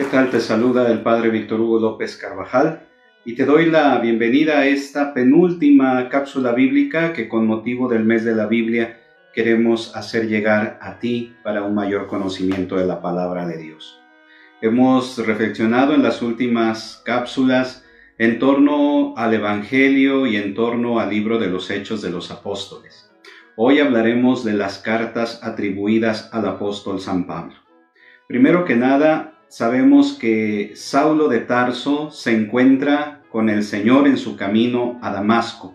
¿Qué tal? Te saluda el Padre Víctor Hugo López Carvajal y te doy la bienvenida a esta penúltima cápsula bíblica que con motivo del mes de la Biblia queremos hacer llegar a ti para un mayor conocimiento de la palabra de Dios. Hemos reflexionado en las últimas cápsulas en torno al Evangelio y en torno al libro de los Hechos de los Apóstoles. Hoy hablaremos de las cartas atribuidas al apóstol San Pablo. Primero que nada, sabemos que Saulo de Tarso se encuentra con el Señor en su camino a Damasco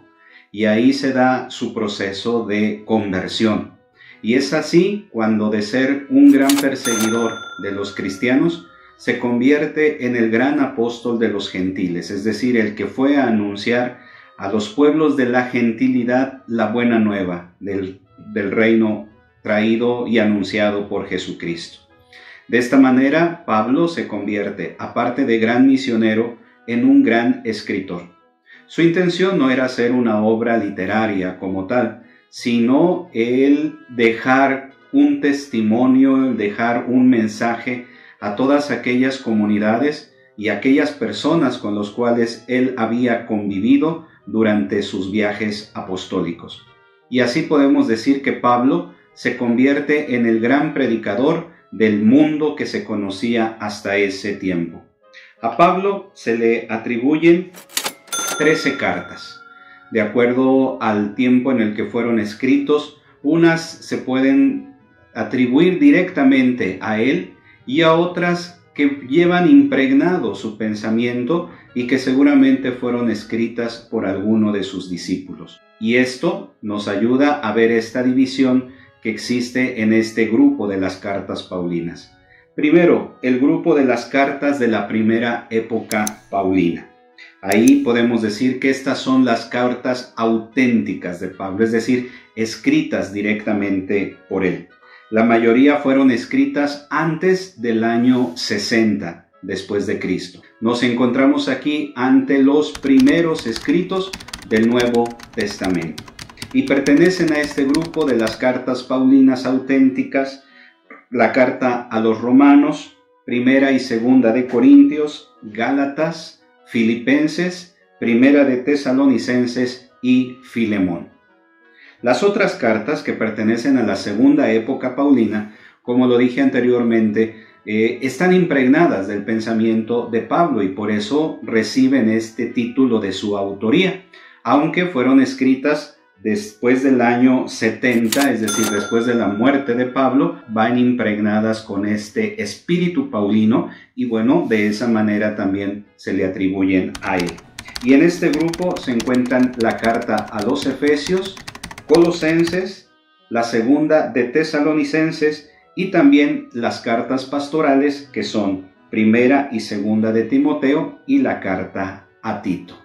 y ahí se da su proceso de conversión. Y es así cuando de ser un gran perseguidor de los cristianos, se convierte en el gran apóstol de los gentiles, es decir, el que fue a anunciar a los pueblos de la gentilidad la buena nueva del, del reino traído y anunciado por Jesucristo. De esta manera, Pablo se convierte, aparte de gran misionero, en un gran escritor. Su intención no era hacer una obra literaria como tal, sino el dejar un testimonio, el dejar un mensaje a todas aquellas comunidades y aquellas personas con los cuales él había convivido durante sus viajes apostólicos. Y así podemos decir que Pablo se convierte en el gran predicador del mundo que se conocía hasta ese tiempo. A Pablo se le atribuyen 13 cartas. De acuerdo al tiempo en el que fueron escritos, unas se pueden atribuir directamente a él y a otras que llevan impregnado su pensamiento y que seguramente fueron escritas por alguno de sus discípulos. Y esto nos ayuda a ver esta división que existe en este grupo de las cartas paulinas. Primero, el grupo de las cartas de la primera época paulina. Ahí podemos decir que estas son las cartas auténticas de Pablo, es decir, escritas directamente por él. La mayoría fueron escritas antes del año 60 después de Cristo. Nos encontramos aquí ante los primeros escritos del Nuevo Testamento y pertenecen a este grupo de las cartas paulinas auténticas, la carta a los romanos, primera y segunda de Corintios, Gálatas, Filipenses, primera de Tesalonicenses y Filemón. Las otras cartas que pertenecen a la segunda época paulina, como lo dije anteriormente, eh, están impregnadas del pensamiento de Pablo y por eso reciben este título de su autoría, aunque fueron escritas después del año 70, es decir, después de la muerte de Pablo, van impregnadas con este espíritu paulino y bueno, de esa manera también se le atribuyen a él. Y en este grupo se encuentran la carta a los Efesios, Colosenses, la segunda de Tesalonicenses y también las cartas pastorales que son primera y segunda de Timoteo y la carta a Tito.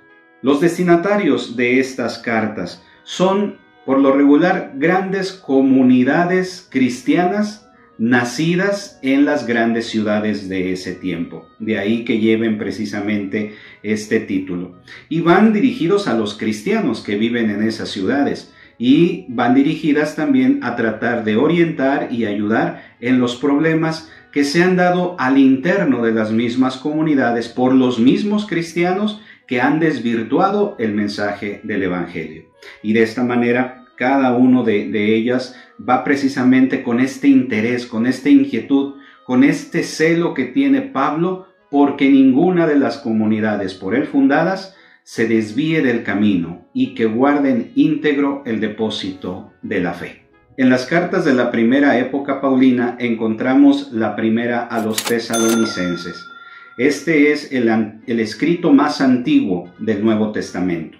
Los destinatarios de estas cartas son por lo regular grandes comunidades cristianas nacidas en las grandes ciudades de ese tiempo. De ahí que lleven precisamente este título. Y van dirigidos a los cristianos que viven en esas ciudades y van dirigidas también a tratar de orientar y ayudar en los problemas que se han dado al interno de las mismas comunidades por los mismos cristianos que han desvirtuado el mensaje del Evangelio. Y de esta manera, cada uno de, ellas va precisamente con este interés, con esta inquietud, con este celo que tiene Pablo, porque ninguna de las comunidades por él fundadas se desvíe del camino y que guarden íntegro el depósito de la fe. En las cartas de la primera época paulina encontramos la primera a los tesalonicenses. Este es el, escrito más antiguo del Nuevo Testamento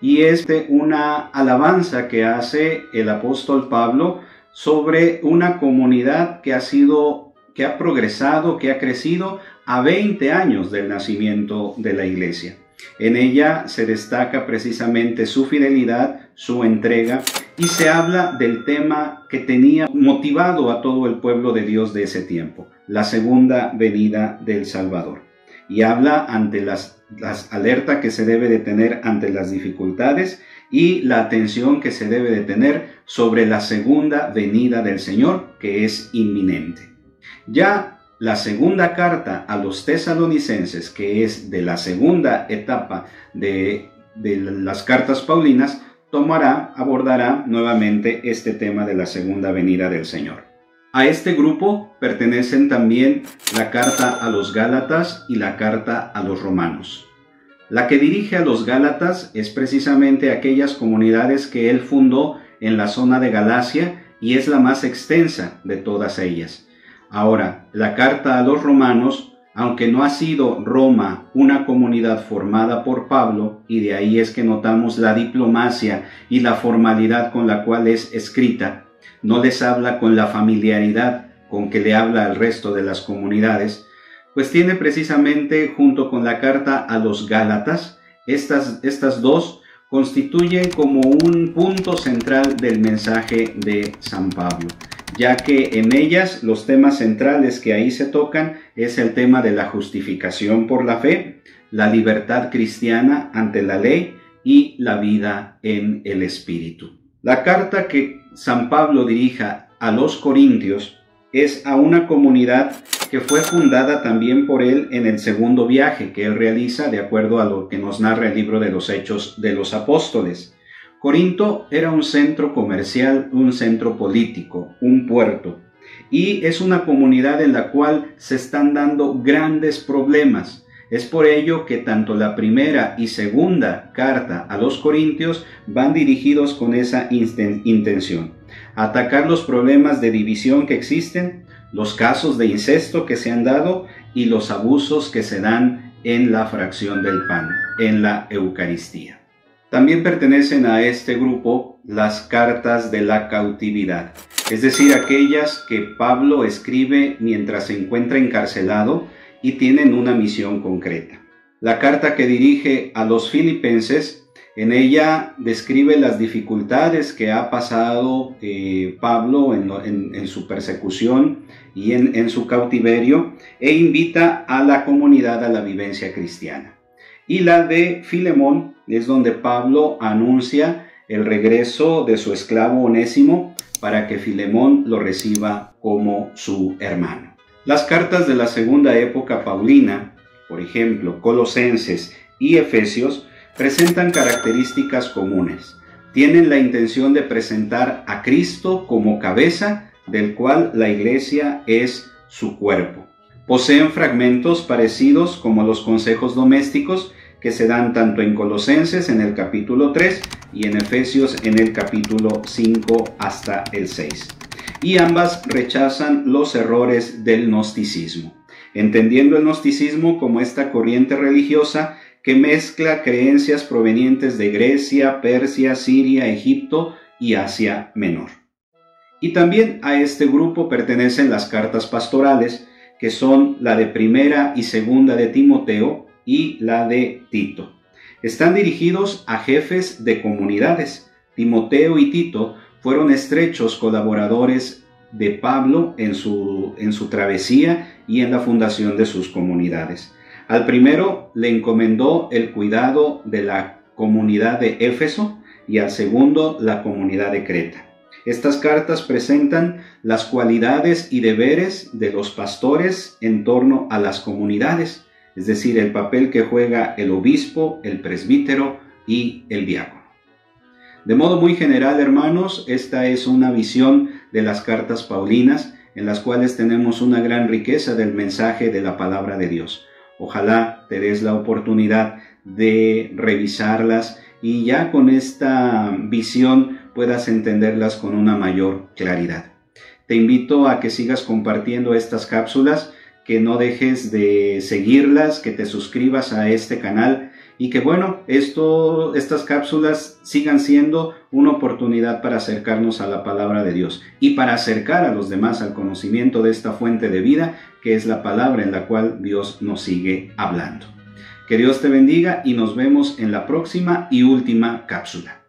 y es una alabanza que hace el apóstol Pablo sobre una comunidad que ha sido, que ha progresado, que ha crecido a 20 años del nacimiento de la iglesia. En ella se destaca precisamente su fidelidad, su entrega y se habla del tema que tenía motivado a todo el pueblo de Dios de ese tiempo, la segunda venida del Salvador. Y habla ante las, las alertas que se debe de tener ante las dificultades y la atención que se debe de tener sobre la segunda venida del Señor que es inminente. Ya la segunda carta a los tesalonicenses, que es de la segunda etapa de, de las cartas paulinas, tomará, abordará nuevamente este tema de la segunda venida del Señor. A este grupo pertenecen también la carta a los Gálatas y la carta a los Romanos. La que dirige a los Gálatas es precisamente aquellas comunidades que él fundó en la zona de Galacia y es la más extensa de todas ellas. Ahora, la carta a los romanos, aunque no ha sido Roma una comunidad formada por Pablo, y de ahí es que notamos la diplomacia y la formalidad con la cual es escrita, no les habla con la familiaridad con que le habla al resto de las comunidades, pues tiene precisamente junto con la carta a los Gálatas, estas, estas dos constituyen como un punto central del mensaje de San Pablo, ya que en ellas los temas centrales que ahí se tocan es el tema de la justificación por la fe, la libertad cristiana ante la ley y la vida en el Espíritu. La carta que San Pablo dirija a los Corintios es a una comunidad que fue fundada también por él en el segundo viaje que él realiza de acuerdo a lo que nos narra el libro de los Hechos de los Apóstoles. Corinto era un centro comercial, un centro político, un puerto, y es una comunidad en la cual se están dando grandes problemas. Es por ello que tanto la primera y segunda carta a los Corintios van dirigidos con esa intención atacar los problemas de división que existen, los casos de incesto que se han dado y los abusos que se dan en la fracción del pan, en la Eucaristía. También pertenecen a este grupo las cartas de la cautividad, es decir, aquellas que Pablo escribe mientras se encuentra encarcelado y tienen una misión concreta. La carta que dirige a los filipenses en ella describe las dificultades que ha pasado eh, Pablo en, su persecución y en, en su cautiverio e invita a la comunidad a la vivencia cristiana. Y la de Filemón es donde Pablo anuncia el regreso de su esclavo Onésimo para que Filemón lo reciba como su hermano. Las cartas de la segunda época paulina, por ejemplo, Colosenses y Efesios, presentan características comunes. Tienen la intención de presentar a Cristo como cabeza del cual la iglesia es su cuerpo. Poseen fragmentos parecidos como los consejos domésticos que se dan tanto en Colosenses en el capítulo 3 y en Efesios en el capítulo 5 hasta el 6. Y ambas rechazan los errores del gnosticismo, entendiendo el gnosticismo como esta corriente religiosa que mezcla creencias provenientes de Grecia, Persia, Siria, Egipto y Asia Menor. Y también a este grupo pertenecen las cartas pastorales, que son la de primera y segunda de Timoteo y la de Tito. Están dirigidos a jefes de comunidades. Timoteo y Tito fueron estrechos colaboradores de Pablo en su, en su travesía y en la fundación de sus comunidades. Al primero le encomendó el cuidado de la comunidad de Éfeso y al segundo la comunidad de Creta. Estas cartas presentan las cualidades y deberes de los pastores en torno a las comunidades, es decir, el papel que juega el obispo, el presbítero y el diácono. De modo muy general, hermanos, esta es una visión de las cartas paulinas en las cuales tenemos una gran riqueza del mensaje de la palabra de Dios. Ojalá te des la oportunidad de revisarlas y ya con esta visión puedas entenderlas con una mayor claridad. Te invito a que sigas compartiendo estas cápsulas, que no dejes de seguirlas, que te suscribas a este canal y que bueno, estas cápsulas sigan siendo una oportunidad para acercarnos a la palabra de Dios y para acercar a los demás al conocimiento de esta fuente de vida que es la palabra en la cual Dios nos sigue hablando. Que Dios te bendiga y nos vemos en la próxima y última cápsula.